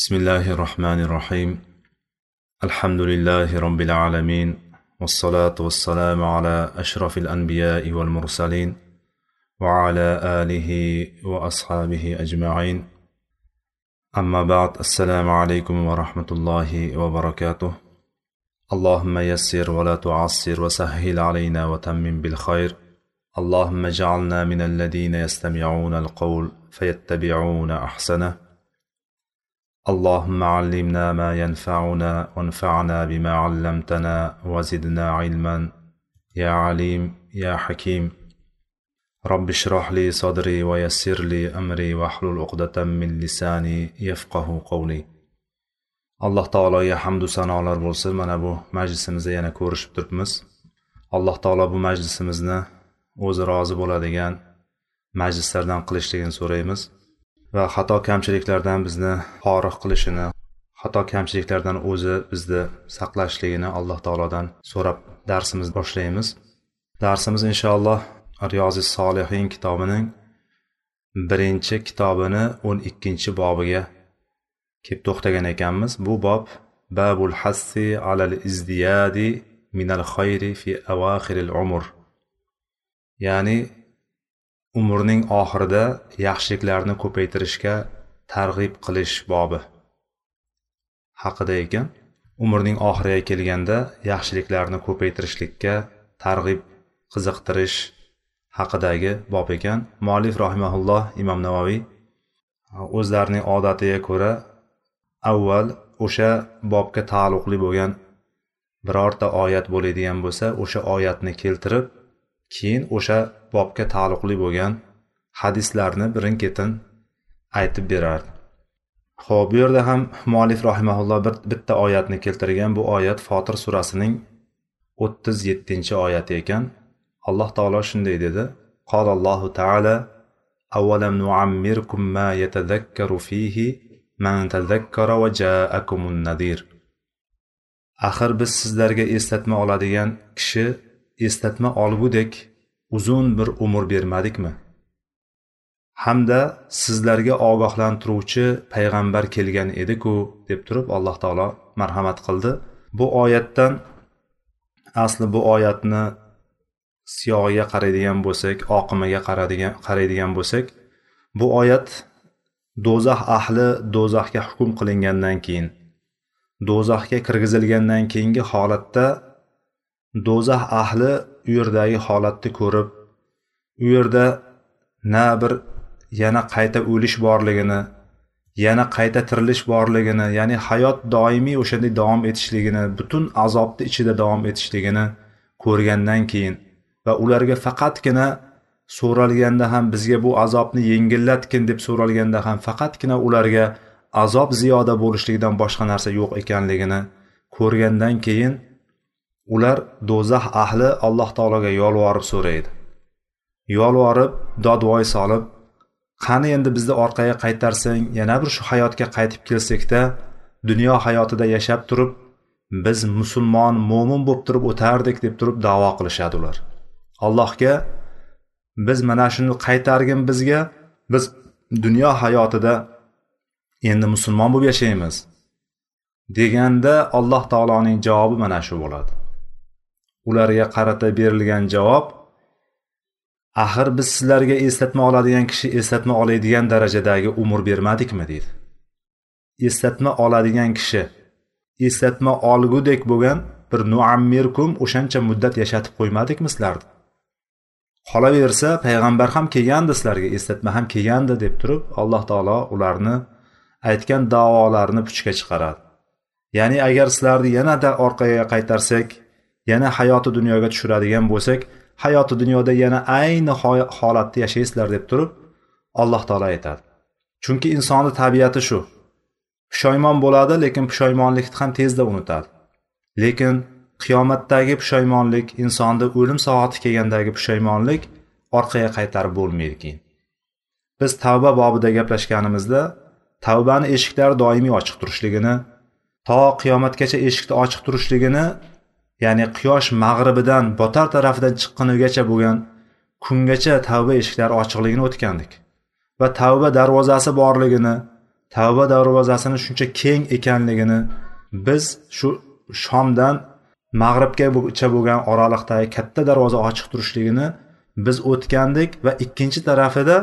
بسم الله الرحمن الرحيم. الحمد لله رب العالمين والصلاة والسلام على أشرف الأنبياء والمرسلين وعلى آله وأصحابه أجمعين. أما بعد السلام عليكم ورحمة الله وبركاته. اللهم يسر ولا تعسر وسهل علينا وتمم بالخير. اللهم اجعلنا من الذين يستمعون القول فيتبعون أحسنه. اللهم علمنا ما ينفعنا وانفعنا بما علمتنا وزدنا علما يا عليم يا حكيم رب اشرح لي صدري ويسر لي أمري واحلل عقدة من لساني يفقه قولي alloh taologa hamdu sanolar bo'lsin mana bu majlisimizda yana ko'rishib turibmiz alloh taolo bu majlisimizni o'zi rozi bo'ladigan majlislardan qilishligini so'raymiz Va xato kamchiliklardan bizni forig qilishini xato kamchiliklardan o'zi bizni saqlashligini alloh taolodan so'rab darsimizni boshlaymiz. Darsimiz inshaalloh riyozi solihin kitobining birinchi kitobini o'n ikkinchi bobiga kelib to'xtagan ekanmiz. Bu bob babul hassi alal izdiyadi minal xayri fi avaxiril umr ya'ni umrning oxirida yaxshiliklarni ko'paytirishga targ'ib qilish bobi. Haqida ekan umrning oxiriga kelganda yaxshiliklarni ko'paytirishlikka targ'ib qiziqtirish haqidagi bob ekan muallif rahimaulloh imom navoiy o'zlarining odatiga ko'ra avval o'sha bobga taalluqli bo'lgan birorta oyat bo'ladigan bo'lsa o'sha oyatni keltirib keyin o'sha bobga taalluqli bo'lgan hadislarni birin ketin aytib berardi ho'p bu yerda ham muallif rahimaulloh bir bitta oyatni keltirgan bu oyat fotir surasining o'ttiz yettinchi oyati ekan. Alloh taolo shunday dedi. Qolallohu taala avvalam nuammirkum ma yatadakkaru fihi man tadakkara va ja'akumun nadir. Axir biz sizlarga eslatma oladigan kishi eslatma olgudek uzun bir umr bermadikmi? Hamda sizlarga ogohlantiruvchi payg'ambar kelgan ediku deb turib alloh taolo marhamat qildi. Bu oyatdan asli bu oyatni siyog'iga qaraydigan bo'lsak oqimiga qaraydigan qaraydigan bo'lsak bu oyat do'zax ahli do'zaxga hukm qilingandan keyin do'zaxga kirgizilgandan keyingi holatda do'zax ahli u yerdagi holatni ko'rib u yerda na bir yana qayta o'lish borligini yana qayta tirilish borligini ya'ni hayot doimiy o'shanday davom etishligini butun azobni ichida davom etishligini ko'rgandan keyin va ularga faqatgina so'ralganda ham bizga bu azobni yengillatgin deb so'ralganda ham faqatgina ularga azob ziyoda bo'lishligidan boshqa narsa yo'q ekanligini ko'rgandan keyin ular do'zax ahli alloh taologa yolvorib so'raydi. Yolvorib dodvoy solib qani endi bizni orqaga qaytarsang yana bir shu hayotga qaytib kelsakda dunyo hayotida yashab turib biz musulmon mo'min bo'lib turib o'tardik deb turib davo qilishadi ular. Allohga biz mana shuni qaytargin bizga biz dunyo hayotida endi musulmon bo'lib yashaymiz deganda alloh taoloning javobi mana shu bo'ladi. Ularga qarata berilgan javob axir biz sizlarga eslatma oladigan kishi eslatma oladigan darajadagi umr bermadikmi? deydi. Eslatma oladigan kishi eslatma olgudek bo'lgan bir nuammirkum o'shancha muddat yashatib qo'ymadikmi sizlarni? Qolaversa payg'ambar ham kelgandi sizlarga eslatma ham kelgandi deb turib alloh taolo ularni aytgan davolarini puchga chiqaradi. Ya'ni agar sizlarni yanada orqaga qaytarsak yana hayoti dunyoga tushiradigan bo'lsak hayoti dunyoda yana ayni holatda yashaysizlar deb turib alloh taolo aytadi. Chunki insonni tabiati shu. Pushaymon bo'ladi lekin pushaymonlikni ham tezda unutadi. Lekin qiyomatdagi pushaymonlik insonni o'lim soati kelgandagi pushaymonlik orqaga qaytarib bo'lmaydi keyin. Biz tavba bobida gaplashganimizda tavbani eshiklari doimiy ochiq turishligini to qiyomatgacha eshikni ochiq turishligini ya'ni quyosh mag'ribidan botar tarafidan chiqqunigacha bo'lgan kungacha tavba eshiklari ochiqligini o'tgandik. Va tavba darvozasi borligini tavba darvozasini shuncha keng ekanligini biz shu shomdan mag'ribgacha bo'lgan oraliqdagi katta darvoza ochiq turishligini biz o'tgandik va ikkinchi tarafida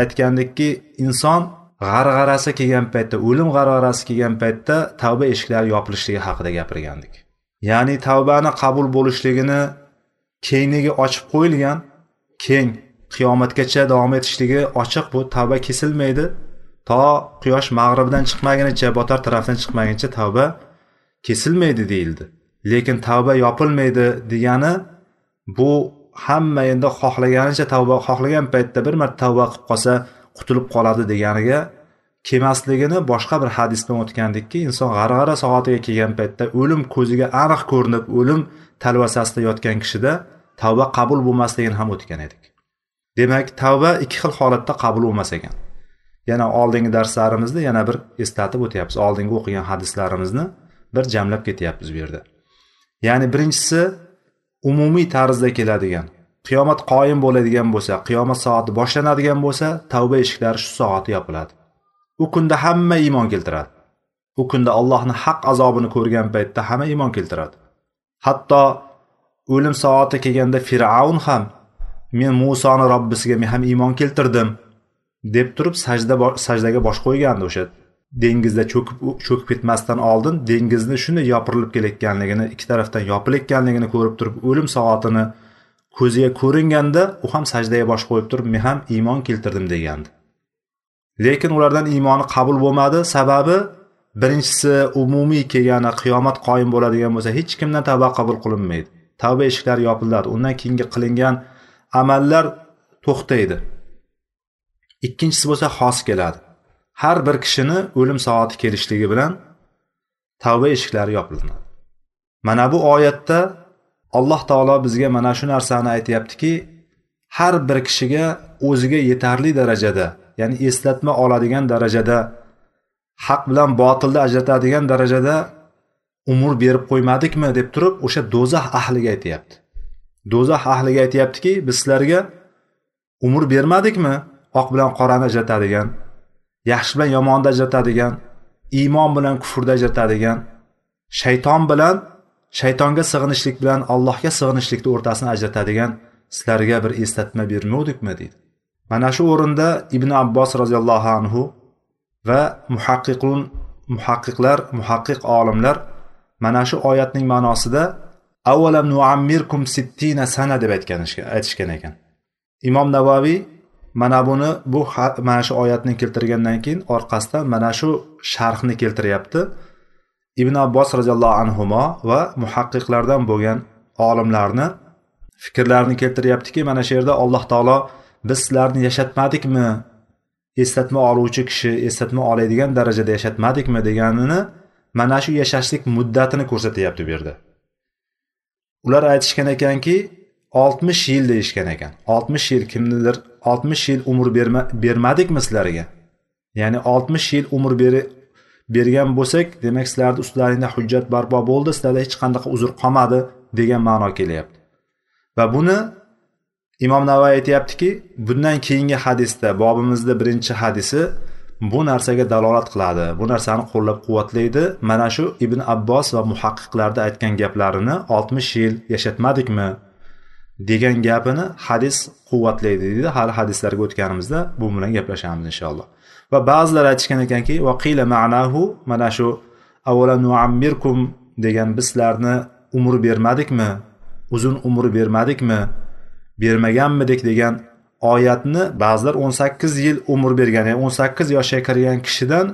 aytgandikki inson g'arg'arasi kelgan paytda o'lim g'arg'arasi kelgan paytda tavba eshiklari yopilishligi haqida gapirgandik. Ya'ni tavbani qabul bo'lishligini kengligi ochib qo'yilgan keng qiyomatgacha davom etishligi ochiq bu. Tavba kesilmaydi. To quyosh mag'ribdan chiqmagunicha botar tarafdan chiqmaguncha tavba kesilmaydi deyildi. Lekin tavba yopilmaydi degani bu hamma endi xohlaganicha tavba xohlagan paytda bir marta tavba qilib qolsa qutulib qoladi deganiga kelmasligini boshqa bir hadisdan o'tgandikki inson g'arg'ara soatiga kelgan paytda o'lim ko'ziga aniq ko'rinib o'lim talvasasida yotgan kishida tavba qabul bo'lmasligini ham o'tgan edik. Demak tavba ikki xil holatda qabul bo'lmas ekan. Yana oldingi darslarimizda yana bir eslatib o'tyapmiz. Oldingi o'qigan hadislarimizni bir jamlab ketyapmiz bu yerda. Ya'ni birinchisi umumiy tarzda keladigan qiyomat qoyim bo'ladigan bo'lsa qiyomat soati boshlanadigan bo'lsa tavba eshiklari shu soati yopiladi. U kunda hamma iymon keltiradi. U kunda allohni haq azobini ko'rgan paytda hamma iymon keltiradi. Hatto o'lim soati kelganda fir'avn ham men musoni robbisiga men ham iymon keltirdim deb turib sajda sajdaga bosh qo'ygandi o'sha dengizda cho'kib cho'kib ketmasdan oldin dengizni shunday yopirilib kelayotganligini ikki tarafdan yopilayotganligini ko'rib turib o'lim soatini ko'ziga ko'ringanda u ham sajdaga bosh qo'yib turib men ham iymon keltirdim degandi. Lekin ulardan iymoni qabul bo'lmadi. Sababi birinchisi umumiy kelgani qiyomat qoyim bo'ladigan bo'lsa hech kimdan tavba qabul qilinmaydi. Tavba eshiklari yopiladi. Undan keyingi qilingan amallar to'xtaydi. Ikkinchisi bo'lsa xos keladi. Har bir kishini o'lim soati kelishligi bilan tavba eshiklari yopilinadi. Mana bu oyatda alloh taolo bizga mana shu narsani aytyaptiki har bir kishiga o'ziga yetarli darajada ya'ni eslatma oladigan darajada haq bilan botilni ajratadigan darajada umr berib qo'ymadikmi deb turib o'sha do'zax ahliga aytyapti. Do'zax ahliga aytyaptiki biz sizlarga umr bermadikmi? Oq bilan qorani ajratadigan yaxshi bilan yomonni ajratadigan iymon bilan kufrni ajratadigan shayton bilan shaytonga sig'inishlik bilan allohga sig'inishlikni o'rtasini ajratadigan sizlarga bir eslatma bermovdikmi deydi. Mana shu o'rinda ibn abbos roziyallohu anhu va muhaqqiqun muhaqqiqlar muhaqqiq olimlar mana shu oyatning ma'nosida avvalam nuammirkum sittina sana deb aytishgan ekan. Imom navaviy mana buni bu mana shu oyatni keltirgandan keyin orqasidan mana shu sharhni keltiryapti. Ibn abbos roziyallohu anhu va muhaqqiqlardan bo'lgan olimlarni fikrlarini keltiryaptiki mana shu yerda alloh taolo biz sizlarni yashatmadikmi? Eslatma oluvchi kishi eslatma oladigan darajada yashatmadikmi deganini mana shu yashashlik muddatini ko'rsatyapti bu yerda. Ular aytishgan ekanki oltmish yil deyishgan ekan. Oltmish yil kimnidir oltmish yil umr berma, bermadikmi sizlarga? Ya'ni oltmish yil umr beri bergan bo'lsak demak sizlarni ustlaringda hujjat barpo bo'ldi sizlarda hech qanaqa uzr qolmadi degan ma'no kelyapti. Va buni imom navoiy aytyaptiki bundan keyingi hadisda bobimizda birinchi hadisi bu narsaga dalolat qiladi. Bu narsani qo'llab quvvatlaydi mana shu ibn abbos va muhaqqiqlarda aytgan gaplarini oltmish yil yashatmadikmi? degan gapini hadis quvvatlaydi deydi hali hadislarga o'tganimizda bu bilan gaplashamiz inshaalloh. Va ba'zilar aytishgan ekanki vaqila ma'nahu? Mana shu avvalo nuammirkum? degan biz sizlarni umr bermadikmi? Uzun umr bermadikmi? Bermaganmidik degan oyatni ba'zilar o'n sakkiz yil umr bergan ya'ni o'n sakkiz yoshga kirgan kishidan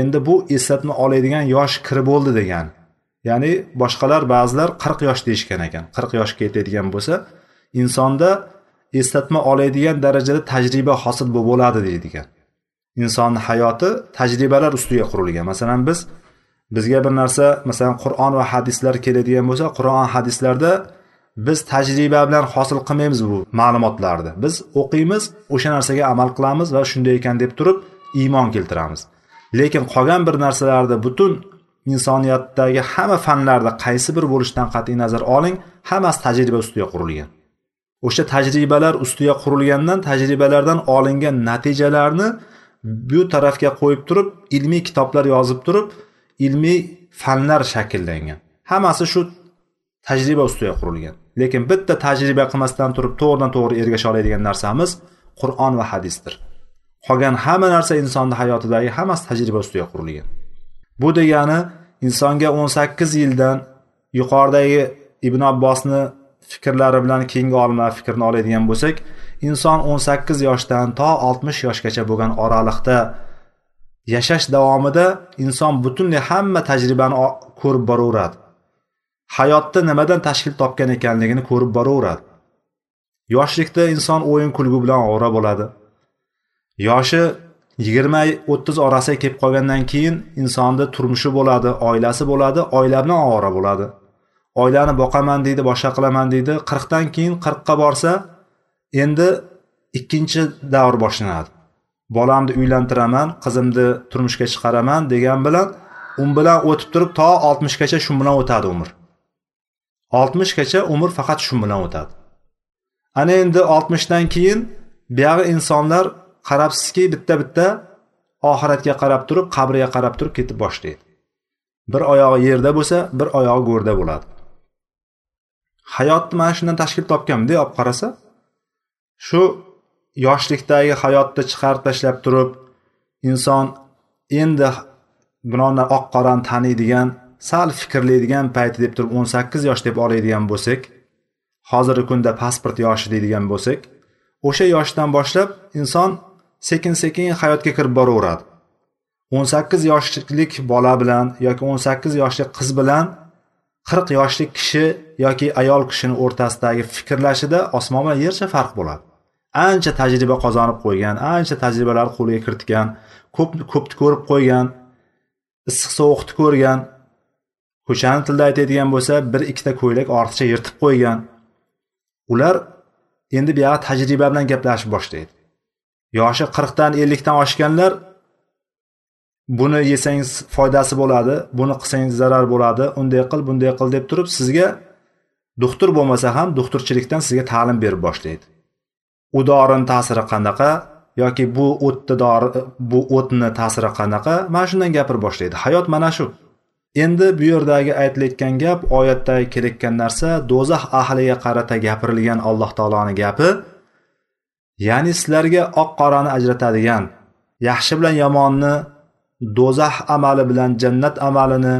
endi bu eslatma oladigan yosh kirib bo'ldi degan. Ya'ni boshqalar ba'zilar qirq yosh deyishgan ekan. Qirq yoshga yetadigan bo'lsa insonda eslatma oladigan darajada tajriba hosil bo'ladi deydigan. Insonni hayoti tajribalar ustiga qurilgan. Masalan biz bizga bir narsa masalan qur'on va hadislar keladigan bo'lsa qur'on hadislarda biz tajriba bilan hosil qilmaymiz bu ma'lumotlarni. Biz o'qiymiz o'sha narsaga amal qilamiz va shunday ekan deb turib iymon keltiramiz. Lekin qolgan bir narsalarni butun insoniyatdagi hamma fanlarda qaysi bir bo'lishidan qat'iy nazar oling hammasi tajriba ustiga qurilgan. O'sha tajribalar ustiga qurilgandan tajribalardan olingan natijalarni bu tarafga qo'yib turib ilmiy kitoblar yozib turib ilmiy fanlar shakllangan. Hammasi shu tajriba ustiga qurilgan. Lekin bitta tajriba qilmasdan turib to'g'ridan to'g'ri ergasha oladigan narsamiz qur'on va hadisdir. Qolgan hamma narsa insonni hayotidagi hammasi tajriba ustiga qurilgan. Bu degani insonga o'n sakkiz yildan yuqoridagi ibn abbosni fikrlari bilan keyingi olimlar fikrini oladigan bo'lsak inson o'n sakkiz yoshdan to oltmish yoshgacha bo'lgan oraliqda yashash davomida inson butunlay hamma tajribani ko'rib boraveradi. Hayotda nimadan tashkil topgan ekanligini ko'rib boraveradi. Yoshlikda inson o'yin kulgu bilan ovora bo'ladi. Yoshi yigirma o'ttiz orasiga kelib qolgandan keyin insonni turmushi bo'ladi oilasi bo'ladi oila bilan ovora bo'ladi. Oilani boqaman deydi boshqa qilaman deydi. Qirqdan keyin qirqqa borsa endi ikkinchi davr boshlanadi. Bolamni uylantiraman qizimni turmushga chiqaraman degan bilan u bilan o'tib turib to oltmishgacha shu bilan o'tadi umr. Oltmishgacha umr faqat shu bilan o'tadi. Ana endi oltmishdan keyin buyog'i insonlar qarabsizki bitta bitta oxiratga qarab turib qabriga qarab turib ketib boshlaydi. Bir oyog'i yerda bo'lsa bir oyog'i go'rda bo'ladi. Hayotni mana shundan tashkil topgan olib qarasa shu yoshlikdagi hayotni chiqarib tashlab turib inson endi biron oq qorani taniydigan sal fikrlaydigan payti deb turib o'n sakkiz yosh deb oladigan bo'lsak hozirgi kunda pasport yoshi deydigan bo'lsak o'sha yoshdan boshlab inson sekin sekin hayotga kirib boraveradi. o'n sakkiz yoshlik bola bilan yoki o'n sakkiz yoshli qiz bilan qirq yoshli kishi yoki ayol kishini o'rtasidagi fikrlashida osmon bilan yercha farq bo'ladi. Ancha tajriba qozonib qo'ygan ancha tajribalar qo'lga kiritgan ko'p ko'pni ko'rib qo'ygan issiq sovuqni ko'rgan ko'chani tilida aytadigan bo'lsa bir ikkita ko'ylak ortiqcha yirtib qo'ygan. Ular endi buyog'i tajriba bilan gaplashib boshlaydi. Yoshi qirqdan ellikdan oshganlar buni yesangiz foydasi bo'ladi buni qilsangiz zarar bo'ladi unday qil bunday qil deb turib sizga doktor bo'lmasa ham doktorchilikdan sizga ta'lim berib boshlaydi. U dorini ta'siri qanaqa yoki bu o'tni dori bu o'tni ta'siri qanaqa mana shundan gapirib boshlaydi. Hayot mana shu. Endi bu yerdagi aytilayotgan gap oyatdagi kelayotgan narsa do'zax ahliga qarata gapirilgan alloh taoloni gapi. Ya'ni sizlarga oq qorani ajratadigan yaxshi bilan yomonni do'zax amali bilan jannat amalini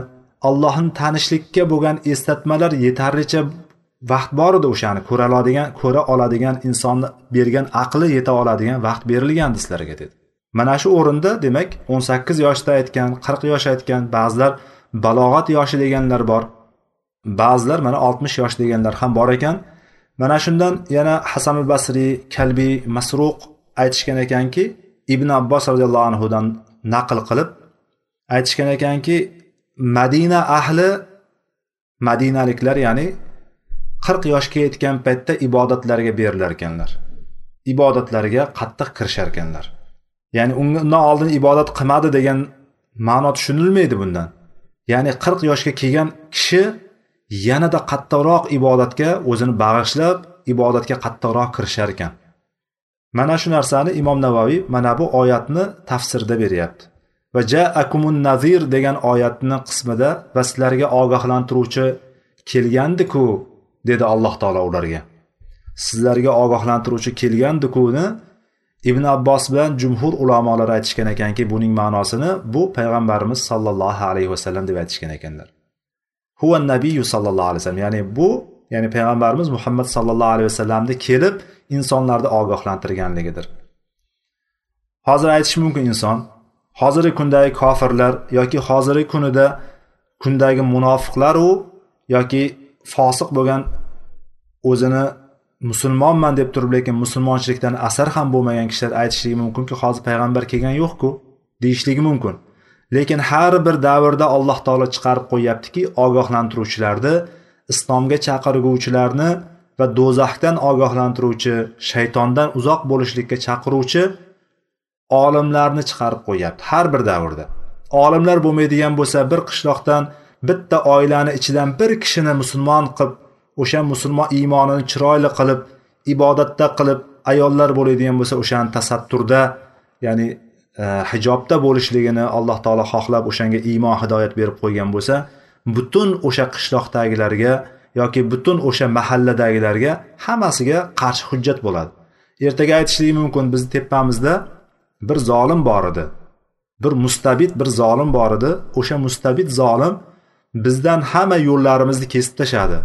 allohni tanishlikka bo'lgan eslatmalar yetarlicha vaqt bor edi o'shani ko'ra oladigan ko'ra oladigan insonni bergan aqli yeta oladigan vaqt berilgandi sizlarga dedi. Mana shu o'rinda demak o'n sakkiz yoshda aytgan qirq yosh aytgan ba'zilar balog'at yoshi deganlar bor. Ba'zilar mana oltmish yosh deganlar ham bor ekan. Mana shundan yana hasanul basriy kalbiy masruq aytishgan ekanki ibn abbos roziyallohu anhudan naql qilib aytishgan ekanki madina ahli madinaliklar ya'ni qirq yoshga yetgan paytda ibodatlarga berilar ekanlar. Ibodatlarga qattiq kirishar ekanlar ya'ni undan oldin ibodat qilmadi degan ma'no tushunilmaydi bundan. Ya'ni qirq yoshga kelgan kishi yanada qattiqroq ibodatga o'zini bag'ishlab ibodatga qattiqroq kirishar ekan. Mana shu narsani imom navaviy mana bu oyatni tafsirda beryapti. Va jaakumun nazir degan oyatni qismida va sizlarga ogohlantiruvchi kelgandiku dedi alloh taolo ularga. Sizlarga ogohlantiruvchi kelgandikuni ibn abbos bilan jumhur ulamolar aytishgan ekanki buning ma'nosini bu payg'ambarimiz sollallohu alayhi vasallam deb aytishgan ekanlar. Huva nabiyu sollallohu alayhi vasallam ya'ni bu ya'ni payg'ambarimiz muhammad sollallohu alayhi vasallamni kelib insonlarni ogohlantirganligidir. Hozir aytishi mumkin inson hozirgi kundagi kofirlar yoki hozirgi kunida kundagi munofiqlaru yoki fosiq bo'lgan o'zini musulmonman deb turib lekin musulmonchilikdan asar ham bo'lmagan kishilar aytishligi mumkinki hozir payg'ambar kelgan yo'qku deyishligi mumkin. Lekin har bir davrda alloh taolo chiqarib qo'yyaptiki ogohlantiruvchilarni islomga chaqirguvchilarni va do'zaxdan ogohlantiruvchi shaytondan uzoq bo'lishlikka chaqiruvchi olimlarni chiqarib qo'yyapti har bir davrda. Olimlar bo'lmaydigan bo'lsa bir qishloqdan bitta oilani ichidan bir kishini musulmon qilib o'sha musulmon iymonini chiroyli qilib ibodatda qilib ayollar bo'ladigan bo'lsa o'shani tasatturda ya'ni e, hijobda bo'lishligini alloh taolo xohlab o'shanga iymon hidoyat berib qo'ygan bo'lsa butun o'sha qishloqdagilarga yoki butun o'sha mahalladagilarga hammasiga qarshi hujjat bo'ladi. Ertaga aytishligi mumkin bizni tepamizda bir zolim bor edi. Bir mustabid bir zolim bor edi. O'sha mustabid zolim bizdan hamma yo'llarimizni kesib tashladi.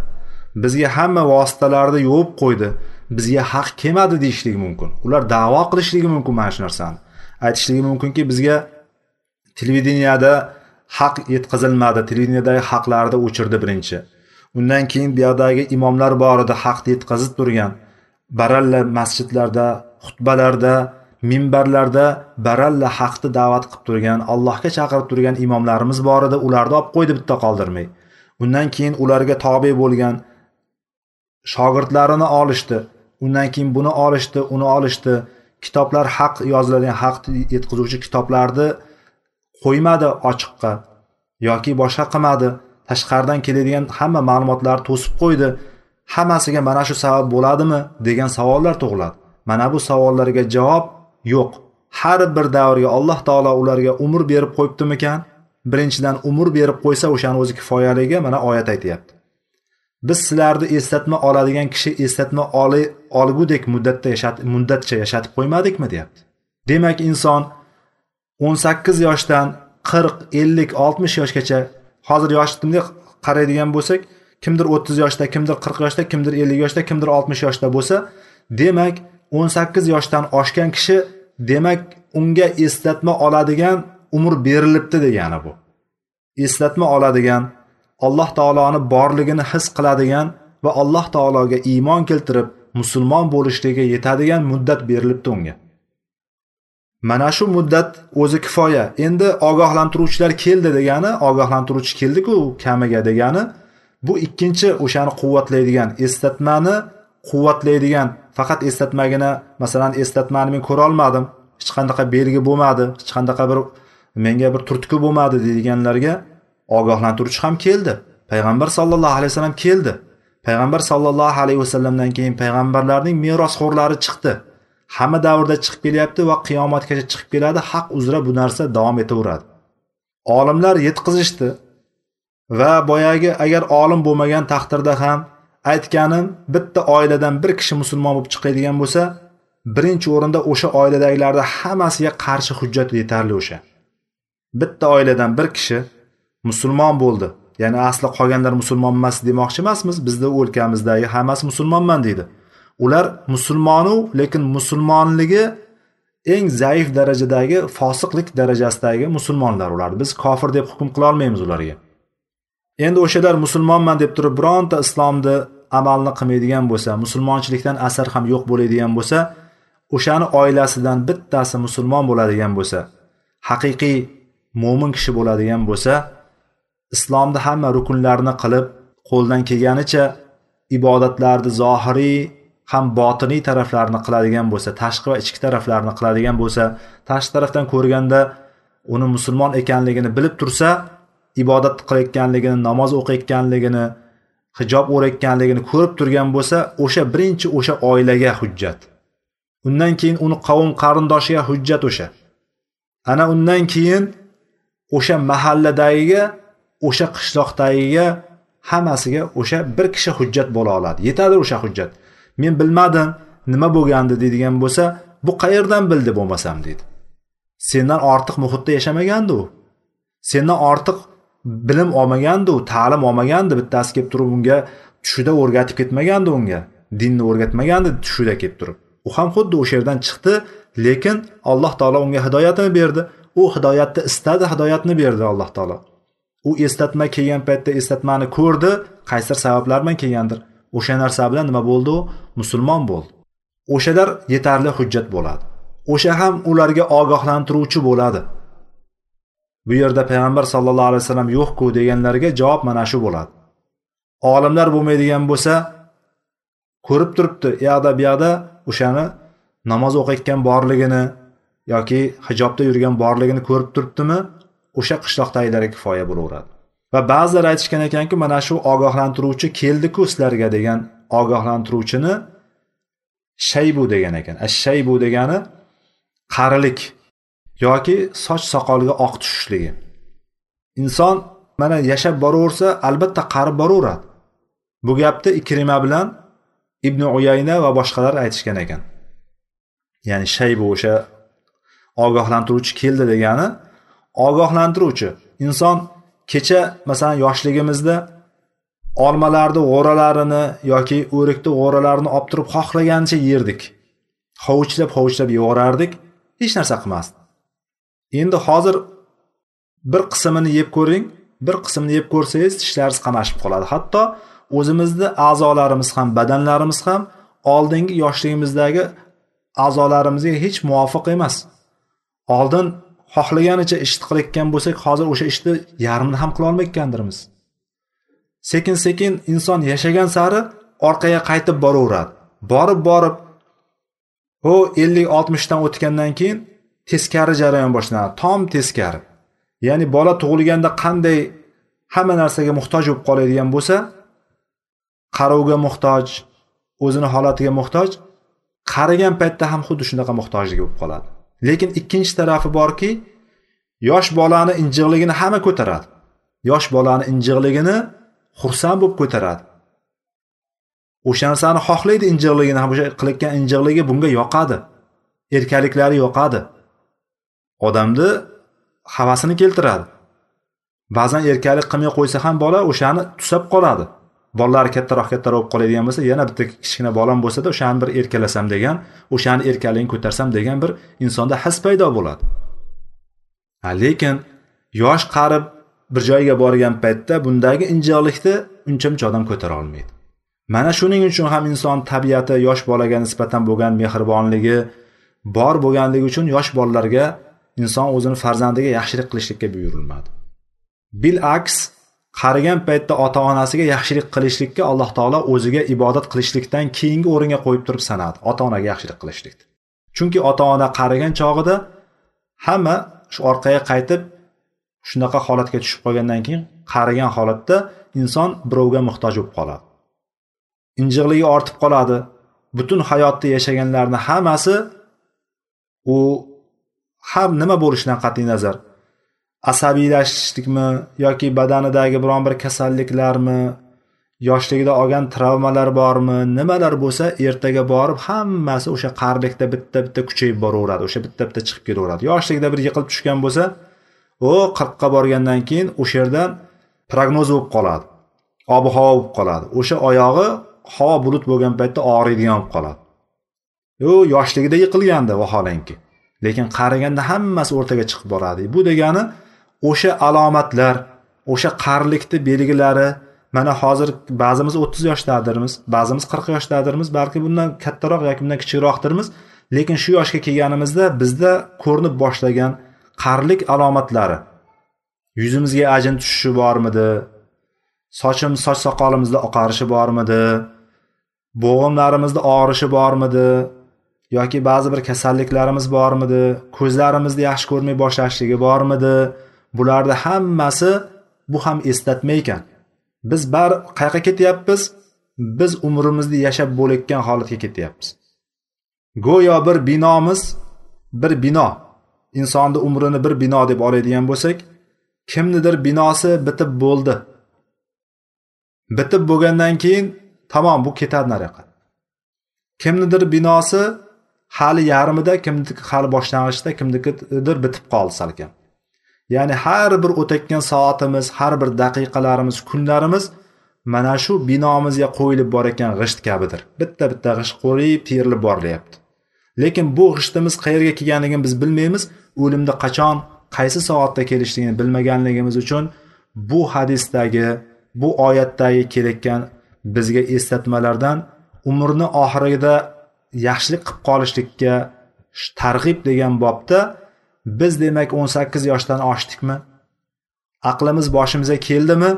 Bizga hamma vositalarni yuvib qo'ydi. Bizga haq kelmadi deyishligi mumkin. Ular davo qilishligi mumkin mana shu narsani. Aytishligi mumkinki bizga televideniyada haq yetkazilmadi. Televideniyadagi haqlarni o'chirdi birinchi. Undan keyin bu yoqdagi imomlar bor edi haqni yetkazib turgan baralla masjidlarda xutbalarda minbarlarda baralla haqni da'vat qilib turgan allohga chaqirib turgan imomlarimiz bor edi ularni olib qo'ydi bitta qoldirmay. Undan keyin ularga tobe bo'lgan shogirdlarini olishdi. Undan keyin buni olishdi uni olishdi. Kitoblar haq yoziladigan haqni yetkazuvchi kitoblarni qo'ymadi ochiqqa yoki boshqa qilmadi. Tashqaridan keladigan hamma ma'lumotlarni to'sib qo'ydi. Hammasiga mana shu sabab bo'ladimi degan savollar tug'iladi. Mana bu savollarga javob yo'q. Har bir davrga alloh taolo ularga umr berib qo'yibdimikan? Birinchidan umr berib qo'ysa o'shani o'zi kifoyaligi mana oyat aytyapti. Biz sizlarni eslatma oladigan kishi eslatma olgudek muddatda yashat muddatcha yashatib qo'ymadikmi deyapti. Demak inson 18 yoshdan 40, 50, 60 yoshgacha hozir yoshni qaraydigan bo'lsak kimdir 30 yoshda kimdir 40 yoshda kimdir 50 yoshda kimdir 60 yoshda bo'lsa demak 18 yoshdan oshgan kishi demak unga eslatma oladigan umr berilibdi degani bu. Eslatma oladigan alloh taoloni borligini his qiladigan va alloh taologa iymon keltirib musulmon bo'lishligiga yetadigan muddat berilibdi unga. Mana shu muddat o'zi kifoya. Endi ogohlantiruvchilar keldi degani ogohlantiruvchi keldiku kamiga degani bu ikkinchi o'shani quvvatlaydigan eslatmani quvvatlaydigan faqat eslatmagina masalan eslatmani men ko'rolmadim hech qanaqa belgi bo'lmadi hech qanaqa bir menga bir turtki bo'lmadi deydiganlarga ogohlantiruvchi ham keldi. Payg'ambar sallallohu alayhi vasallam keldi. Payg'ambar sallallohu alayhi vasallamdan keyin payg'ambarlarning merosxo'rlari chiqdi. Hamma davrda chiqib kelyapti va qiyomatgacha chiqib keladi. Haq uzra bu narsa davom etaveradi. Olimlar yetkazishdi va boyagi agar olim bo'lmagan taqdirda ham aytganim bitta oiladan bir kishi musulmon bo'lib chiqadigan bo'lsa birinchi o'rinda o'sha oiladagilarni hammasiga qarshi hujjat yetarli o'sha. Bitta oiladan bir kishi musulmon bo'ldi. Ya'ni asli qolganlar musulmon emas demoqchi emasmiz. Bizni o'lkamizdagi hammasi musulmonman deydi. Ular musulmonu lekin musulmonligi eng zaif darajadagi fosiqlik darajasidagi musulmonlar ular. Biz kofir deb hukm qilolmaymiz ularga. Endi o'shalar musulmonman deb turib bironta islomni amalni qilmaydigan bo'lsa musulmonchilikdan asar ham yo'q bo'ladigan bo'lsa o'shani oilasidan bittasi musulmon bo'ladigan bo'lsa haqiqiy mo'min kishi bo'ladigan bo'lsa islomda hamma rukunlarini qilib qo'ldan kelganicha ibodatlarni zohiriy ham botiniy taraflarini qiladigan bo'lsa tashqi va ichki taraflarini qiladigan bo'lsa tashqi tarafdan ko'rganda uni musulmon ekanligini bilib tursa ibodat qilayotganligini namoz o'qiyotganligini hijob o'rayotganligini ko'rib turgan bo'lsa o'sha birinchi o'sha oilaga hujjat. Undan keyin uni qavm qarindoshiga hujjat o'sha. Ana undan keyin o'sha mahalladagiga o'sha qishloqdagiga hammasiga o'sha bir kishi hujjat bo'la oladi. Yetadi o'sha hujjat. Men bilmadim nima bo'lgandi deydigan bo'lsa bu qayerdan bildi bo'lmasam deydi. Sendan ortiq muhitda yashamagandi u sendan ortiq bilim olmagandi u ta'lim olmagandi bittasi kelib turib unga tushida o'rgatib ketmagandi unga. Dinni o'rgatmagandi tushida kelib turib. U ham xuddi o'sha yerdan chiqdi lekin alloh taolo unga hidoyatini berdi. U hidoyatni istadi hidoyatni berdi alloh taolo. U eslatma kelgan paytda eslatmani ko'rdi. Qaysir sabablar bilan kelgandir? O'sha narsa bilan nima bo'ldi u? Musulmon bo'ldi o'shalar yetarli hujjat bo'ladi. O'sha ham ularga ogohlantiruvchi bo'ladi. Bu yerda payg'ambar sallallohu alayhi vasallam yo'qku deganlarga javob mana shu bo'ladi. Olimlar bo'lmaydigan bo'lsa ko'rib turibdi. E u yoqda bu e yoqda o'shani namoz o'qiyotgan borligini yoki hijobda yurgan borligini ko'rib turibdimi? O'sha qishloqdagilarga kifoya bo'laveradi. Va ba'zilar aytishgan ekanki mana shu ogohlantiruvchi keldiku sizlarga degan ogohlantiruvchini shaybu degan ekan. Shaybu degani qarilik yoki soch soqoliga oq tushishligi. Inson mana yashab boraversa albatta qarib boraveradi. Bu gapni ikrima bilan ibn uyayna va boshqalar aytishgan ekan. Ya'ni shaybu o'sha ogohlantiruvchi keldi degani ogohlantiruvchi. Inson kecha masalan yoshligimizda olmalarni g'o'ralarini yoki o'rikni g'o'ralarini olib turib xohlagancha yerdik. Hovuchlab hovuchlab yevorardik hech narsa qilmasdi. Endi hozir bir qismini yeb ko'ring bir qismini yeb ko'rsangiz tishlaringiz qamashib qoladi. Hatto o'zimizni a'zolarimiz ham badanlarimiz ham oldingi yoshligimizdagi a'zolarimizga hech muvofiq emas. Oldin xohlaganicha ishni qilayotgan bo'lsak hozir o'sha ishni yarmini ham qilolmayotgandirmiz? Sekin sekin inson yashagan sari orqaga qaytib boraveradi. Borib borib u ellik oltmishdan o'tgandan keyin teskari jarayon boshlanadi. Tom teskari. Ya'ni bola tug'ilganda qanday hamma narsaga muhtoj bo'lib qoladigan bo'lsa qarovga muhtoj o'zini holatiga muhtoj qarigan paytda ham xuddi shunaqa muhtojligi bo'lib qoladi. Lekin ikkinchi tarafi borki yosh bolani injiqligini hamma ko'taradi. Yosh bolani injiqligini xursand bo'lib ko'taradi. O'sha narsani xohlaydi injiqligini ham o'sha qilayotgan injiqligi bunga yoqadi. Erkaliklari yoqadi. Odamni havasini keltiradi. Ba'zan erkalik qilmay qo'ysa ham bola o'shani tusab qoladi. Bolalari kattaroq kattaroq bo'lib qoladigan bo'lsa yana bitta kichkina bolam bo'lsada o'shani bir erkalasam degan o'shani erkaligini ko'tarsam degan bir insonda his paydo bo'ladi. Lekin yosh qarib bir joyga borgan paytda bundagi injiqlikni uncha muncha odam ko'tara olmaydi. Mana shuning uchun ham inson tabiati yosh bolaga nisbatan bo'lgan mehribonligi bor bo'lganligi uchun yosh bolalarga inson o'zini farzandiga yaxshilik qilishlikka buyurilmadi. Bilaks qarigan paytda ota onasiga yaxshilik qilishlikka alloh taolo o'ziga ibodat qilishlikdan keyingi o'ringa qo'yib turib sanadi. Ota onaga yaxshilik qilishlikni chunki ota ona qarigan chog'ida hamma shu orqaga qaytib shunaqa holatga tushib qolgandan keyin qarigan holatda inson birovga muhtoj bo'lib qoladi. Injiqligi ortib qoladi. Butun hayotda yashaganlarni hammasi u ham nima bo'lishidan qat'iy nazar? Asabiylashishlikmi yoki badanidagi biron bir kasalliklarmi yoshligida olgan travmalar bormi nimalar bo'lsa ertaga borib hammasi o'sha qarilikda bitta bitta kuchayib boraveradi o'sha bitta bitta chiqib ketaveradi. Yoshligida bir yiqilib tushgan bo'lsa u qirqqa borgandan keyin o'sha yerdan prognoz bo'lib qoladi ob havo bo'lib qoladi. O'sha oyog'i havo bulut bo'lgan paytda og'riydigan bo'lib qoladi. U yoshligida yiqilgandi vaholanki lekin qariganda hammasi o'rtaga chiqib boradi. Bu degani o'sha alomatlar o'sha qarilikni belgilari mana hozir ba'zimiz o'ttiz yoshdadirmiz ba'zimiz qirq yoshdadirmiz balki bundan kattaroq yoki bundan kichikroqdirmiz. Lekin shu yoshga kelganimizda bizda ko'rinib boshlagan qarilik alomatlari. Yuzimizga ajin tushishi bormidi? Sochim soch soqolimizda oqarishi bormidi? Bo'g'imlarimizda og'rishi bormidi? Yoki ba'zi bir kasalliklarimiz bormidi? Ko'zlarimizni yaxshi ko'rmay boshlashligi bormidi? Bularni hammasi bu ham eslatma ekan biz bari qayoqqa ketyapmiz? Biz umrimizni yashab bo'layotgan holatga ketyapmiz. Go'yo bir binomiz bir bino. Insonni umrini bir bino deb oladigan bo'lsak kimnidir binosi bitib bo'ldi. Bitib bo'lgandan keyin tamom bu ketadi nariyoqqa kimnidir binosi hali yarmida kimniki hali boshlang'ichda kimnikidir bitib qoldi salkam. Ya'ni har bir o'tayotgan soatimiz har bir daqiqalarimiz kunlarimiz mana shu binomizga qo'yilib borayotgan g'isht kabidir. Bitta bitta g'isht qo'yib terilib borilyapti. Lekin bu g'ishtimiz qayerga kelganligini biz bilmaymiz. O'limni qachon qaysi soatda kelishligini bilmaganligimiz uchun bu hadisdagi bu oyatdagi kelayotgan bizga eslatmalardan umrni oxirida yaxshilik qilib qolishlikka targ'ib degan bobda biz demak o'n sakkiz yoshdan oshdikmi? Aqlimiz boshimizga keldimi?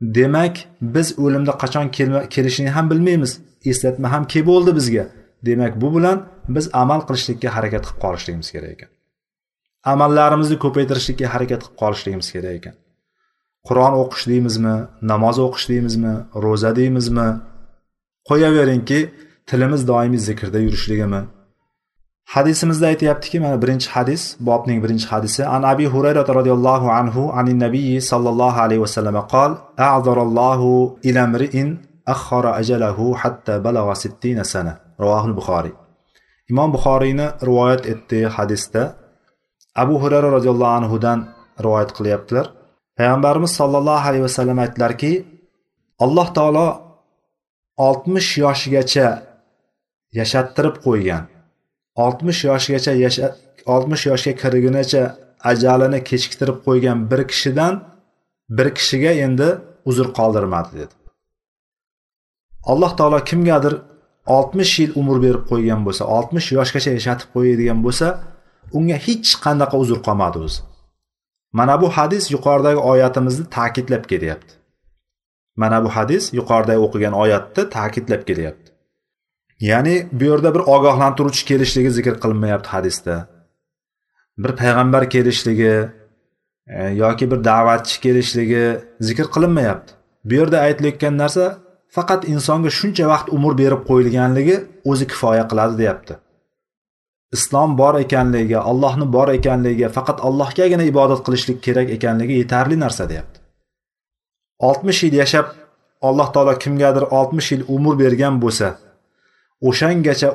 Demak biz o'limda qachon kelishini ham bilmaymiz. Eslatma ham kelib bo'ldi bizga. Demak bu bilan biz amal qilishlikka harakat qilib qolishligimiz kerak ekan. Amallarimizni ko'paytirishlikka harakat qilib qolishligimiz kerak ekan. Qur'on o'qish deymizmi? Namoz o'qish deymizmi? Ro'za deymizmi? Qo'yaveringki tilimiz doimiy zikrda yurishligimi? Hadisimizda aytyaptiki mana birinchi hadis bobning birinchi hadisi. An abi hurayra roziyallohu anhu anin nabiy sollallohu alayhi vasallam qol a'zarallohu ila mri'in ajalahu hatta balagha 60 sana. Rivohul buxoriy imom buxoriyni rivoyat etdi hadisda. Abu hurayra roziyallohu anhudan rivoyat qilyaptilar. Payg'ambarimiz sollallohu alayhi vasallam aytdilarki alloh taolo oltmish yoshgacha yashattirib qo'ygan oltmish yoshgacha yasha oltmish yoshga kirgunicha ajalini kechiktirib qo'ygan bir kishidan bir kishiga endi uzr qoldirmadi dedi. Alloh taolo kimgadir oltmish yil umr berib qo'ygan bo'lsa oltmish yoshgacha yashatib qo'yadigan bo'lsa unga hech qanaqa uzr qolmadi o'zi. Mana bu hadis yuqoridagi oyatimizni ta'kidlab kelyapti mana bu hadis yuqorida o'qigan oyatni ta'kidlab kelyapti ya'ni bu yerda bir ogohlantiruvchi kelishligi zikr qilinmayapti hadisda. Bir payg'ambar kelishligi e, yoki bir da'vatchi kelishligi zikr qilinmayapti. Bu yerda aytilayotgan narsa faqat insonga shuncha vaqt umr berib qo'yilganligi o'zi kifoya qiladi deyapti. Islom bor ekanligiga allohni bor ekanligiga faqat allohgagina ibodat qilishlik kerak ekanligi yetarli narsa deyapti. Oltmish yil yashab alloh taolo kimgadir oltmish yil umr bergan bo'lsa o'shangacha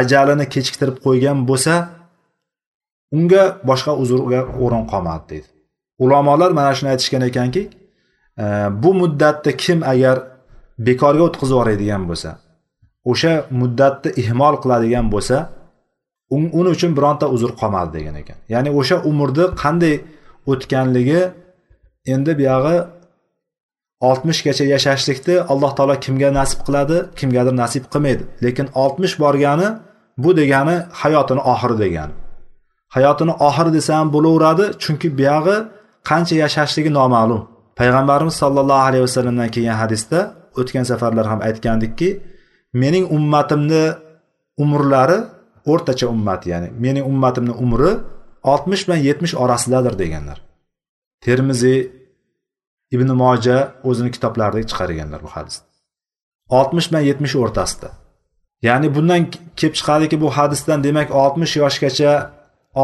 ajalini kechiktirib qo'ygan bo'lsa unga boshqa uzrga o'rin qolmadi deydi. Ulamolar mana shuni aytishgan ekanki e, bu muddatda kim agar bekorga o'tkazib yuboradigan bo'lsa o'sha muddatni ihmol qiladigan bo'lsa uning uchun bironta uzr qolmadi degan ekan. Ya'ni o'sha umrni qanday o'tganligi endi buyog'i oltmishgacha yashashlikni alloh taolo kimga nasib qiladi kimgadir nasib qilmaydi. Lekin oltmish borgani bu degani hayotini oxiri degani hayotini oxiri desa ham bo'laveradi chunki buyog'i qancha yashashligi noma'lum. Payg'ambarimiz sollallohu alayhi vasallamdan kelgan hadisda o'tgan safarlar ham aytgandikki mening ummatimni umrlari o'rtacha ummat ya'ni mening ummatimni umri oltmish bilan yetmish orasidadir deganlar. Termiziy ibn moja o'zini kitoblarida chiqarganlar bu hadisni oltmish bilan yetmish o'rtasida. Ya'ni bundan kelib chiqadiki bu hadisdan demak oltmish yoshgacha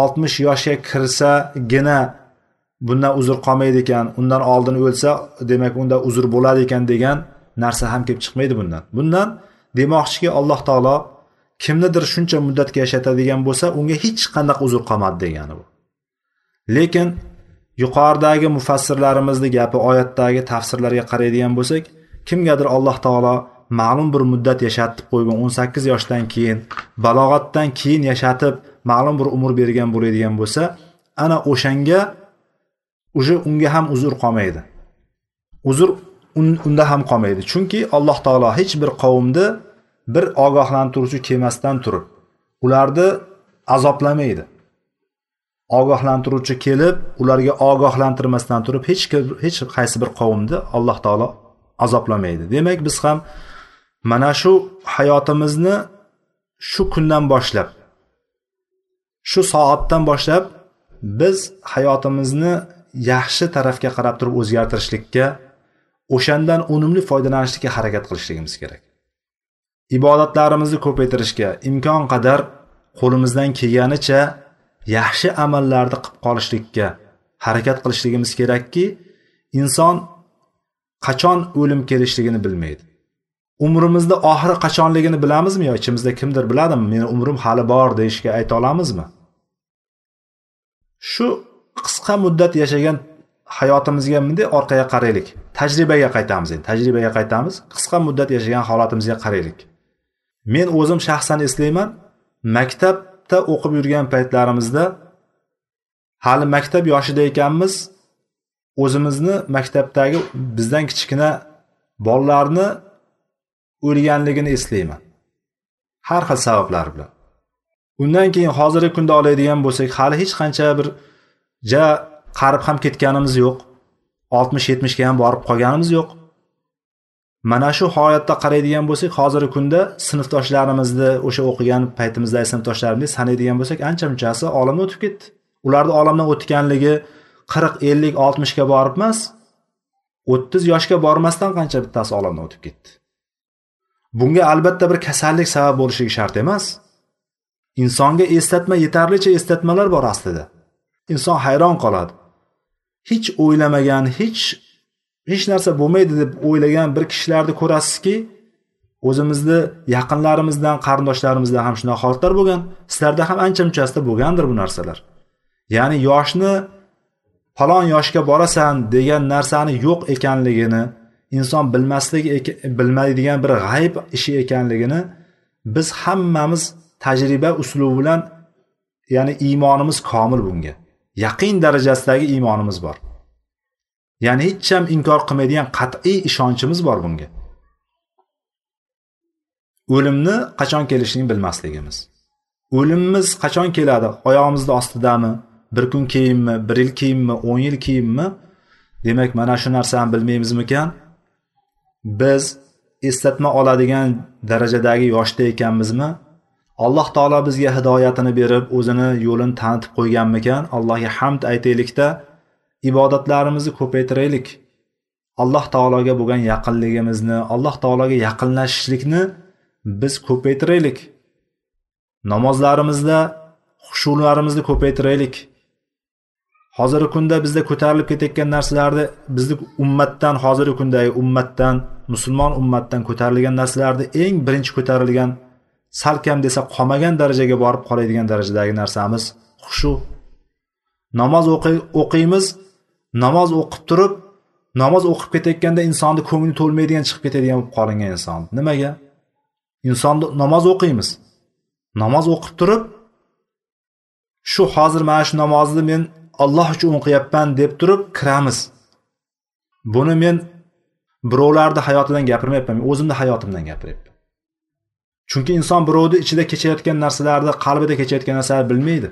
oltmish yoshga kirsagina bundan uzr qolmaydi ekan undan oldin o'lsa demak unda uzr bo'ladi ekan degan narsa ham kelib chiqmaydi bundan. Bundan demoqchiki alloh taolo kimnidir shuncha muddatga yashatadigan bo'lsa unga hech qanaqa uzr qolmadi degani bu. Lekin yuqoridagi mufassirlarimizni gapi oyatdagi tafsirlarga qaraydigan bo'lsak kimgadir alloh taolo ma'lum bir muddat yashatib qo'ygan o'n sakkiz yoshdan keyin balog'atdan keyin yashatib ma'lum bir umr bergan bo'ladigan bo'lsa ana o'shanga уже unga ham uzr qolmaydi. Uzr unda ham qolmaydi. Chunki alloh taolo hech bir qavmni bir ogohlantiruvchi kelmasdan turib ularni azoblamaydi. Ogohlantiruvchi kelib ularga ogohlantirmasdan turib hech hech qaysi bir qavmni alloh taolo azoblamaydi. Demak biz ham mana shu hayotimizni shu kundan boshlab shu soatdan boshlab biz hayotimizni yaxshi tarafga qarab turib o'zgartirishlikka o'shandan unumli foydalanishlikka harakat qilishligimiz kerak. Ibodatlarimizni ko'paytirishga imkon qadar qo'limizdan kelganicha yaxshi amallarni qilib qolishlikka harakat qilishligimiz kerakki inson qachon o'lim kelishligini bilmaydi. Umrimizni oxiri qachonligini bilamizmi yo ichimizda kimdir biladimi meni umrim hali bor deyishga ayta olamizmi? Shu qisqa muddat yashagan hayotimizga bunday orqaga qaraylik. Tajribaga qaytamiz endi tajribaga qaytamiz qisqa muddat yashagan holatimizga qaraylik. Men o'zim shaxsan eslayman maktab maktabda o'qib yurgan paytlarimizda hali maktab yoshida ekanmiz. O'zimizni maktabdagi bizdan kichkina bolalarni o'lganligini eslayman. Har xil sabablar bilan. Undan keyin hozirgi kunda oladigan bo'lsak hali hech qancha bir ja qarib ham ketganimiz yo'q. Oltmish yetmishga ham borib qolganimiz yo'q. Mana shu holatda qaraydigan bo'lsak hozirgi kunda sinfdoshlarimizni o'sha o'qigan paytimizdagi sinfdoshlarimizni sanaydigan bo'lsak ancha munchasi olamdan o'tib ketdi. Ularni olamdan o'tganligi qirq ellik oltmishga borib emas o'ttiz yoshga bormasdan qancha bittasi olamdan o'tib ketdi. Bunga albatta bir kasallik sabab bo'lishligi shart emas. Insonga eslatma yetarlicha eslatmalar bor aslida. Inson hayron qoladi. Hech o'ylamagan hech hech narsa bo'lmaydi deb o'ylagan bir kishilarni ko'rasizki o'zimizni yaqinlarimizdan qarindoshlarimizdan ham shunaqa holatlar bo'lgan sizlarda ham ancha munchasida bo'lgandir bu narsalar. Ya'ni yoshni falon yoshga borasan degan narsani yo'q ekanligini inson bilmasligi bilmaydigan bir g'ayb ishi ekanligini biz hammamiz tajriba uslubi bilan ya'ni iymonimiz komil bunga. Yaqin darajasidagi iymonimiz bor. Ya'ni hech ham inkor qilmaydigan qat'iy ishonchimiz bor bunga. O'limni qachon kelishini bilmasligimiz. O'limimiz qachon keladi? Oyog'imizni ostidami? Bir kun keyinmi? Bir yil keyinmi? o'n yil keyinmi? Demak mana shu narsani bilmaymizmikan? Biz eslatma oladigan darajadagi yoshda ekanmizmi? Alloh taolo bizga hidoyatini berib o'zini yo'lini tanitib qo'yganmikan? Allohga hamd aytaylikda ibodatlarimizni ko'paytiraylik. Alloh taologa bo'lgan yaqinligimizni alloh taologa yaqinlashishlikni biz ko'paytiraylik. Namozlarimizda xushularimizni ko'paytiraylik. Hozirgi kunda bizda ko'tarilib ketayotgan narsalarni bizni ummatdan hozirgi kundagi ummatdan musulmon ummatdan ko'tarilgan narsalarni eng birinchi ko'tarilgan salkam desa qolmagan darajaga borib qoladigan darajadagi narsamiz xushu. Namoz o'qiymiz namoz o'qib turib namoz o'qib ketayotganda insonni ko'ngli to'lmaydigan chiqib ketadigan bo'lib qolingan inson. Nimaga? Insonni namoz o'qiymiz. Namoz o'qib turib shu hozir mana shu namozni men alloh uchun o'qiyapman deb turib kiramiz. Buni men birovlarni hayotidan gapirmayapman. Men o'zimni hayotimdan gapiryapman chunki inson birovni ichida kechayotgan narsalarni qalbida kechayotgan narsalarni bilmaydi.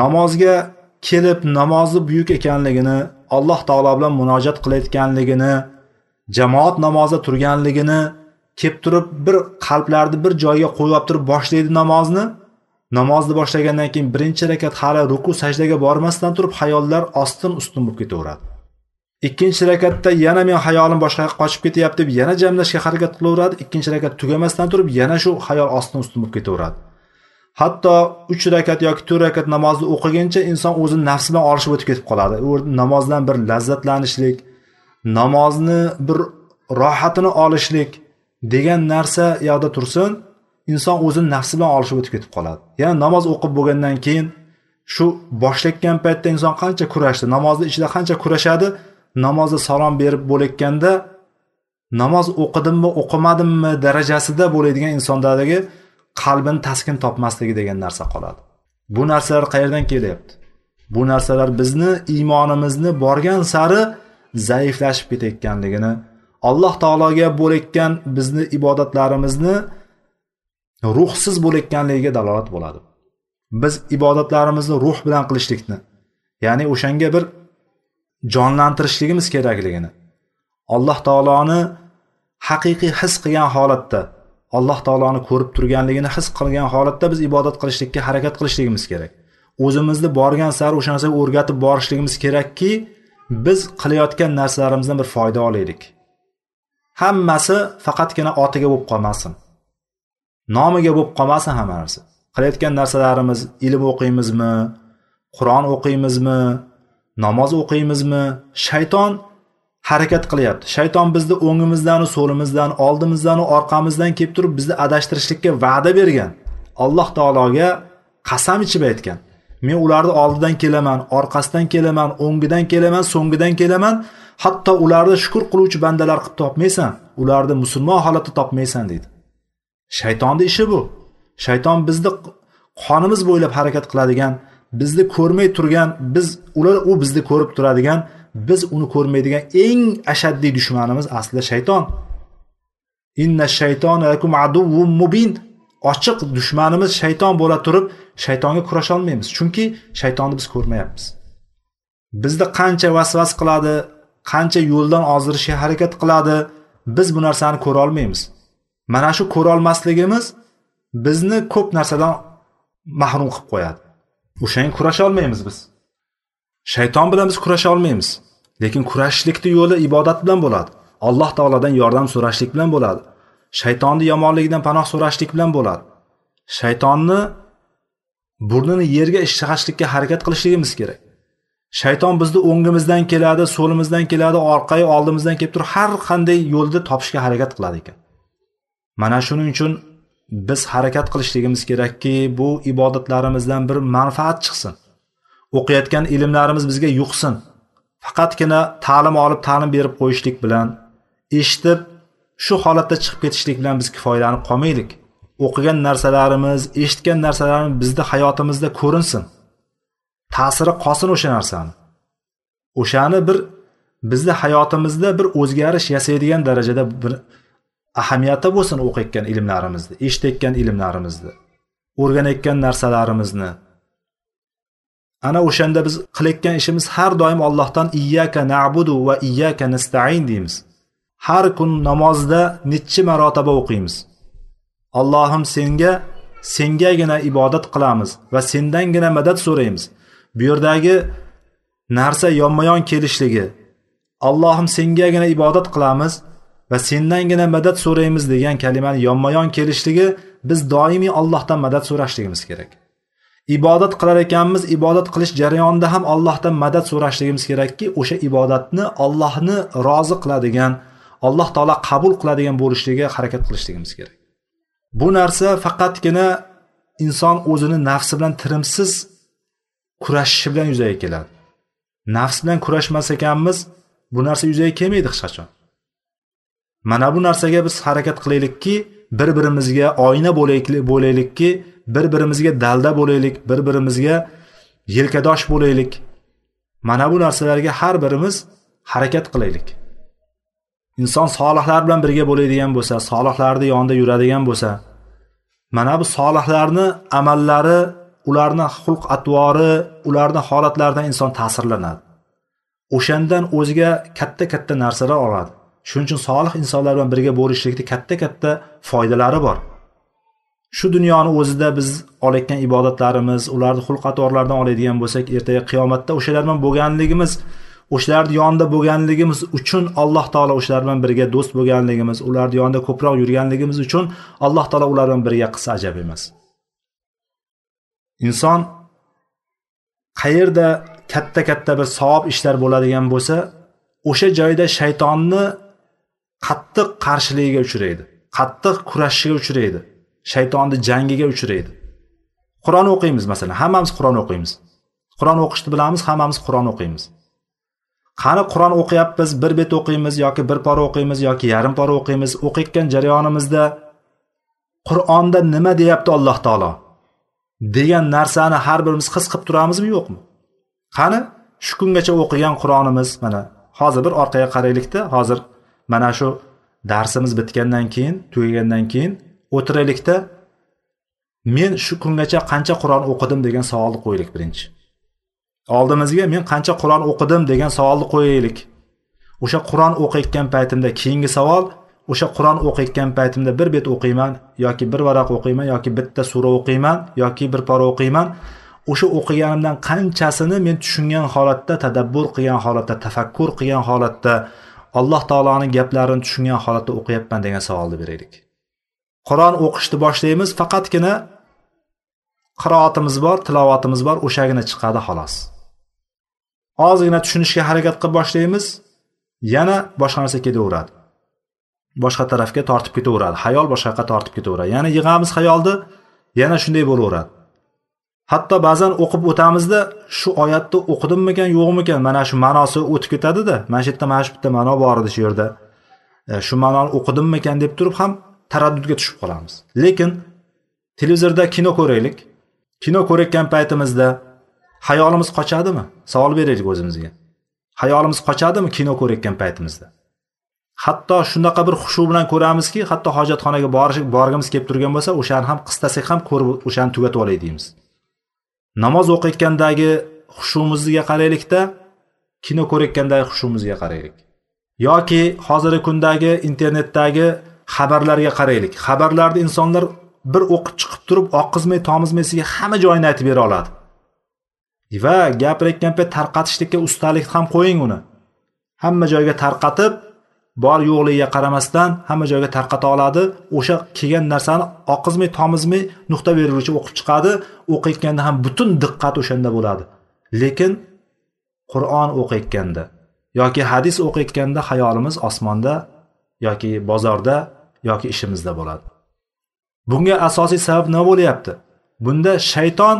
Namozga kelib namozi buyuk ekanligini alloh taolo bilan munojat qilayotganligini jamoat namozda turganligini kelib turib bir qalblarni bir joyga qo'yib turib boshlaydi namozni. Namozni boshlagandan keyin birinchi rakat hali ruku sajdaga bormasdan turib hayollar ostin ustun bo'lib ketaveradi. Ikkinchi rakatda yana men hayolim boshqa yoqqa qochib ketyapti deb yana jamlashga harakat qilaveradi. Ikkinchi rakat tugamasdan turib yana shu hayol ostin ustun bo'lib ketaveradi. Hatto uch rakat yoki to'rt rakat namozni o'qiguncha inson o'zini nafsi bilan olishib o'tib ketib qoladi. U namozdan bir lazzatlanishlik namozni bir rohatini olishlik degan narsa yoqda tursin inson o'zini nafsi bilan olishib o'tib ketib qoladi. Ya'ni namoz o'qib bo'lgandan keyin shu boshlayotgan paytda inson qancha kurashdi namozni ichida qancha kurashadi namozda salom berib bo'layotganda namoz o'qidimmi o'qimadimmi darajasida bo'ladigan insondagi qalbini taskin topmasligi degan narsa qoladi. Bu narsalar qayerdan kelyapti? Bu narsalar bizni iymonimizni borgan sari zaiflashib ketayotganligini alloh taologa bo'layotgan bizni ibodatlarimizni ruhsiz bo'layotganligiga dalolat bo'ladi. Biz ibodatlarimizni ruh bilan qilishlikni ya'ni o'shanga bir jonlantirishligimiz kerakligini alloh taoloni haqiqiy his qilgan holatda alloh taoloni ko'rib turganligini his qilgan holatda biz ibodat qilishlikka harakat qilishligimiz kerak. O'zimizni borgan sari o'sha narsaga o'rgatib borishligimiz kerakki biz qilayotgan narsalarimizdan bir foyda olaylik. Hammasi faqatgina otiga bo'lib qolmasin. Nomiga bo'lib qolmasin hamma narsa. Qilayotgan narsalarimiz ilm o'qiymizmi qur'on o'qiymizmi namoz o'qiymizmi shayton harakat qilyapti. Shayton bizni o'ngimizdanu so'limizdan oldimizdanu orqamizdan kelib turib bizni adashtirishlikka va'da bergan. Alloh taologa qasam ichib aytgan. Men ularni oldidan kelaman orqasidan kelaman o'ngidan kelaman so'ngidan kelaman. Hatto ularni shukur qiluvchi bandalar qilib topmaysan. Ularni musulmon holatda topmaysan deydi. Shaytonni ishi bu. Shayton bizni qonimiz bo'ylab harakat qiladigan bizni ko'rmay turgan biz ular u bizni ko'rib turadigan biz uni ko'rmaydigan eng ashaddiy dushmanimiz aslida shayton. Inna shayton lakum aduvvun mubin. Ochiq dushmanimiz shayton bo'la turib shaytonga kurasholmaymiz chunki shaytonni biz ko'rmayapmiz. Bizni qancha vasvas qiladi qancha yo'ldan ozdirishga harakat qiladi biz bu narsani ko'ra olmaymiz. Mana shu ko'rolmasligimiz bizni ko'p narsadan mahrum qilib qo'yadi. O'shanga kurasha olmaymiz biz. Shayton bilan biz kurasha olmaymiz. Lekin kurashishlikni yo'li ibodat bilan bo'ladi. Alloh taolodan yordam so'rashlik bilan bo'ladi. Shaytonni yomonligidan panoh so'rashlik bilan bo'ladi. Shaytonni burnini yerga ishg'ashlikka harakat qilishligimiz kerak. Shayton bizni o'ngimizdan keladi so'limizdan keladi orqayu oldimizdan kelib turib har qanday yo'lda topishga harakat qiladi ekan. Mana shuning uchun biz harakat qilishligimiz kerakki bu ibodatlarimizdan bir manfaat chiqsin. O'qiyotgan ilmlarimiz bizga yuqsin. Faqatgina ta'lim olib ta'lim berib qo'yishlik bilan eshitib shu holatda chiqib ketishlik bilan biz kifoyalanib qolmaylik. O'qigan narsalarimiz eshitgan narsalarimiz bizni hayotimizda ko'rinsin. Ta'siri qolsin o'sha narsani. O'shani bir bizni hayotimizda bir o'zgarish yasaydigan darajada bir ahamiyati bo'lsin o'qiyotgan ilmlarimizni eshitayotgan ilmlarimizni o'rganayotgan narsalarimizni. Ana o'shanda biz qilayotgan ishimiz har doim allohdan iyyaka na'budu va iyyaka nastain deymiz. Har kun namozda nechi marotaba o'qiymiz. Allohim senga sengagina ibodat qilamiz va sendangina madad so'raymiz. Bu yerdagi narsa yonma yon kelishligi allohim sengagina ibodat qilamiz va sendangina madad so'raymiz degan kalimani yonma yon kelishligi biz doimiy allohdan madad so'rashligimiz kerak. Ibodat qilar ekanmiz. Ibodat qilish jarayonida ham allohdan madad so'rashligimiz kerakki o'sha ibodatni allohni rozi qiladigan alloh taolo qabul qiladigan bo'lishligiga harakat qilishligimiz kerak. Bu narsa faqatgina inson o'zini nafsi bilan tirimsiz kurashishi bilan yuzaga keladi. Nafs bilan kurashmas ekanmiz bu narsa yuzaga kelmaydi hech qachon. Mana bu narsaga biz harakat qilaylikki bir birimizga oyna bo'laylikki bir birimizga dalda bo'laylik bir birimizga yelkadosh bo'laylik. Mana bu narsalarga har birimiz harakat qilaylik. Inson solihlar bilan birga bo'ladigan bo'lsa solihlarni yonida yuradigan bo'lsa mana bu solihlarni amallari ularni xulq atvori ularni holatlaridan inson ta'sirlanadi. O'shandan o'ziga katta katta narsalar oladi. Shuning uchun solih insonlar bilan birga bo'lishlikni katta katta foydalari bor. Shu dunyoni o'zida biz olayotgan ibodatlarimiz ularni xulq atvorlaridan oladigan bo'lsak ertaga qiyomatda o'shalar bilan bo'lganligimiz o'shalarni yonida bo'lganligimiz uchun alloh taolo o'shalar bilan birga do'st bo'lganligimiz ularni yonida ko'proq yurganligimiz uchun alloh taolo ular bilan birga qilsa ajab emas. Inson qayerda katta katta bir savob ishlar bo'ladigan bo'lsa o'sha joyda shaytonni qattiq qarshiligiga uchraydi qattiq kurashishiga uchraydi. Shaytonni jangiga uchraydi. Qur'on o'qiymiz masalan hammamiz qur'on o'qiymiz. Qur'on o'qishni bilamiz hammamiz qur'on o'qiymiz. Qani qur'on o'qiyapmiz bir bet o'qiymiz yoki bir pora o'qiymiz yoki yarim pora o'qiymiz o'qiyotgan jarayonimizda qur'onda nima deyapti alloh taolo? Degan narsani har birimiz his qilib turamizmi yo'qmi? Qani shu kungacha o'qigan qur'onimiz mana hozir bir orqaga qaraylikda hozir mana shu darsimiz bitgandan keyin tugagandan keyin o'tiraylikda men shu kungacha qancha qur'on o'qidim degan savolni qo'yaylik birinchi. Oldimizga men qancha qur'on o'qidim degan savolni qo'yaylik. O'sha qur'on o'qiyotgan paytimda keyingi savol o'sha qur'on o'qiyotgan paytimda bir bet o'qiyman yoki bir varaq o'qiyman yoki bitta sura o'qiyman yoki bir pora o'qiyman. O'sha o'qiganimdan qanchasini men tushungan holatda tadabbur qilgan holatda tafakkur qilgan holatda alloh taoloni gaplarini tushungan holatda o'qiyapman degan savolni beraylik. Qur'on o'qishni boshlaymiz faqatgina qiroatimiz bor tilovatimiz bor o'shagina chiqadi xolos. Ozgina tushunishga harakat qilib boshlaymiz yana boshqa narsa ketaveradi. Boshqa tarafga tortib ketaveradi hayol boshqa yoqqa tortib ketaveradi. Yana yig'amiz xayolni yana shunday bo'laveradi. Hatto ba'zan o'qib o'tamizda shu oyatni o'qidimmikan yo'qmikan mana shu ma'nosi o'tib ketadida mana shu yerda mana shu bitta ma'no bor edi shu yerda e, shu ma'noni o'qidimmikan deb turib ham taraddudga tushib qolamiz. Lekin televizorda kino ko'raylik. Kino ko'rayotgan paytimizda hayolimiz qochadimi? Savol beraylik o'zimizga. Hayolimiz qochadimi kino ko'rayotgan paytimizda? Hatto shunaqa bir xushu bilan ko'ramizki hatto hojatxonaga borish borgimiz kelib turgan bo'lsa o'shani ham qistasak ham ko'rib o'shani tugatib olay deymiz. Namoz o'qiyotgandagi xushumizga qaraylikda kino ko'rayotgandagi xushumizga qaraylik yoki hozirgi kundagi internetdagi xabarlarga qaraylik. Xabarlarni insonlar bir o'qib chiqib turib oqizmay tomizmay sizga hamma joyini aytib bera oladi. Va gapirayotgan payt tarqatishlikka ustalik ham qo'ying uni. Hamma joyga tarqatib bor yo'qligiga qaramasdan hamma joyga tarqata oladi. O'sha kelgan narsani oqizmay tomizmay nuqta beruvchi o'qib chiqadi. O'qiyotganda ham butun diqqat o'shanda bo'ladi. Lekin qur'on o'qiyotganda yoki hadis o'qiyotganda xayolimiz osmonda yoki bozorda yoki ishimizda bo'ladi. Bunga asosiy sabab nima bo'lyapti? Bunda shayton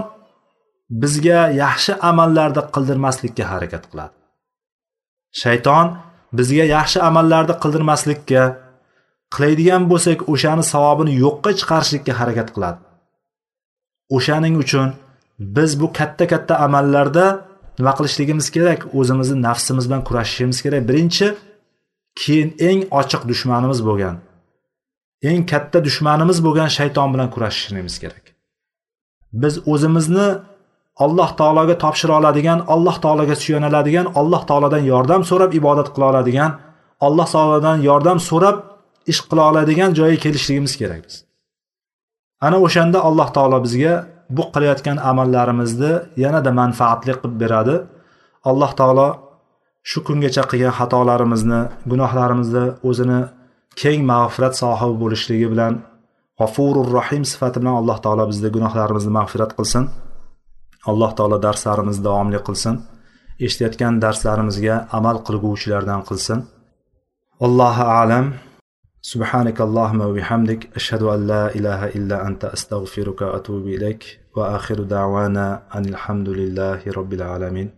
bizga yaxshi amallarni qildirmaslikka harakat qiladi. Shayton bizga yaxshi amallarni qildirmaslikka qiladigan bo'lsak o'shani savobini yo'qqa chiqarishlikka harakat qiladi. O'shaning uchun biz bu katta katta amallarda nima qilishligimiz kerak? O'zimizni nafsimiz bilan kurashishimiz kerak. Birinchi keyin eng ochiq dushmanimiz bo'lgan eng katta dushmanimiz bo'lgan shayton bilan kurashishimiz kerak. Biz o'zimizni alloh taologa topshira oladigan alloh taologa suyaniladigan alloh taolodan yordam so'rab ibodat qila oladigan alloh taolodan yordam so'rab ish qila oladigan joyga kelishligimiz kerak biz. Ana o'shanda alloh taolo bizga bu qilayotgan amallarimizni yanada manfaatli qilib beradi. Alloh taolo shu kungacha qilgan xatolarimizni gunohlarimizni o'zini keng mag'firat sohibi bo'lishligi bilan g'afurur rohim sifati bilan alloh taolo bizni gunohlarimizni mag'firat qilsin alloh taolo darslarimizni davomli qilsin eshitayotgan darslarimizga amal qilguvchilardan qilsin allohu alam سبحانك اللهم وبحمدك أشهد أن لا إله إلا أنت أستغفرك وأتوب إليك وآخر دعوانا أن الحمد لله رب العالمين